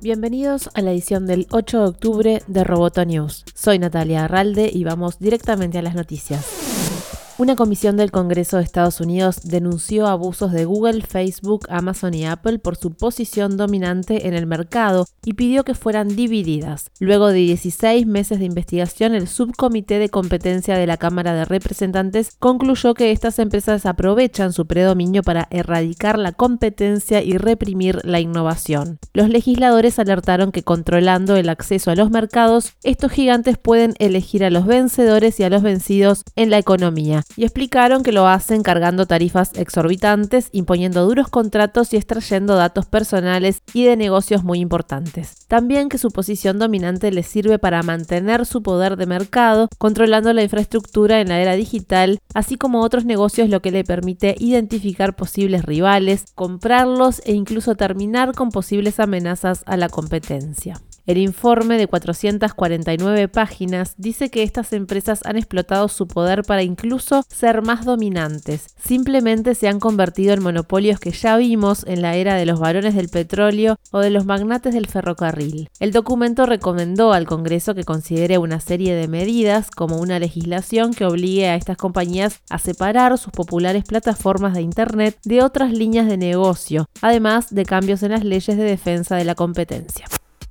Bienvenidos a la edición del 8 de octubre de Roboto News. Soy Natalia Arralde y vamos directamente a las noticias. Una comisión del Congreso de Estados Unidos denunció abusos de Google, Facebook, Amazon y Apple por su posición dominante en el mercado y pidió que fueran divididas. Luego de 16 meses de investigación, el subcomité de competencia de la Cámara de Representantes concluyó que estas empresas aprovechan su predominio para erradicar la competencia y reprimir la innovación. Los legisladores alertaron que controlando el acceso a los mercados, estos gigantes pueden elegir a los vencedores y a los vencidos en la economía y explicaron que lo hacen cargando tarifas exorbitantes, imponiendo duros contratos y extrayendo datos personales y de negocios muy importantes. También que su posición dominante les sirve para mantener su poder de mercado, controlando la infraestructura en la era digital, así como otros negocios, lo que le permite identificar posibles rivales, comprarlos e incluso terminar con posibles amenazas a la competencia. El informe de 449 páginas dice que estas empresas han explotado su poder para incluso ser más dominantes. Simplemente se han convertido en monopolios que ya vimos en la era de los varones del petróleo o de los magnates del ferrocarril. El documento recomendó al Congreso que considere una serie de medidas como una legislación que obligue a estas compañías a separar sus populares plataformas de Internet de otras líneas de negocio, además de cambios en las leyes de defensa de la competencia.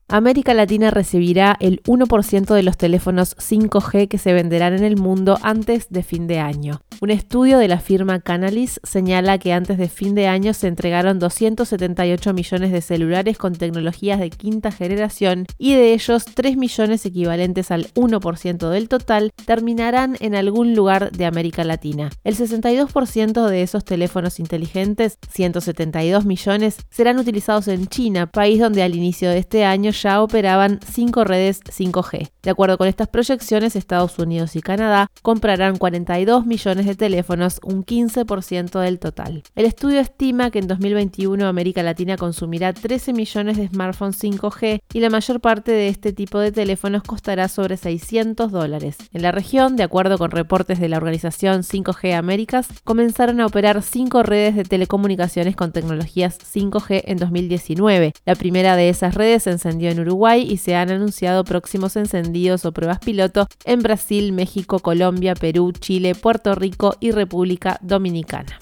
América Latina recibirá el 1% de los teléfonos 5G que se venderán en el mundo antes de fin de año. Un estudio de la firma Canalys señala que antes de fin de año se entregaron 278 millones de celulares con tecnologías de quinta generación y de ellos 3 millones equivalentes al 1% del total terminarán en algún lugar de América Latina. El 62% de esos teléfonos inteligentes, 172 millones, serán utilizados en China, país donde al inicio de este año ya operaban cinco redes 5G. De acuerdo con estas proyecciones, Estados Unidos y Canadá comprarán 42 millones de teléfonos, un 15% del total. El estudio estima que en 2021 América Latina consumirá 13 millones de smartphones 5G y la mayor parte de este tipo de teléfonos costará sobre 600 dólares. En la región, de acuerdo con reportes de la organización 5G Américas, comenzaron a operar cinco redes de telecomunicaciones con tecnologías 5G en 2019. La primera de esas redes se encendió en Uruguay y se han anunciado próximos encendidos o pruebas piloto en Brasil, México, Colombia, Perú, Chile, Puerto Rico y República Dominicana.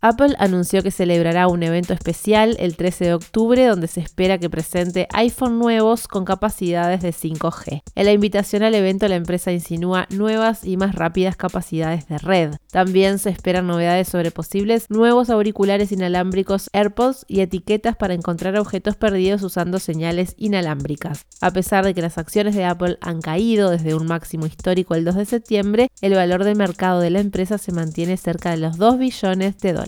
Apple anunció que celebrará un evento especial el 13 de octubre donde se espera que presente iPhone nuevos con capacidades de 5G. En la invitación al evento la empresa insinúa nuevas y más rápidas capacidades de red. También se esperan novedades sobre posibles nuevos auriculares inalámbricos AirPods y etiquetas para encontrar objetos perdidos usando señales inalámbricas. A pesar de que las acciones de Apple han caído desde un máximo histórico el 2 de septiembre, el valor de mercado de la empresa se mantiene cerca de los 2 billones de dólares.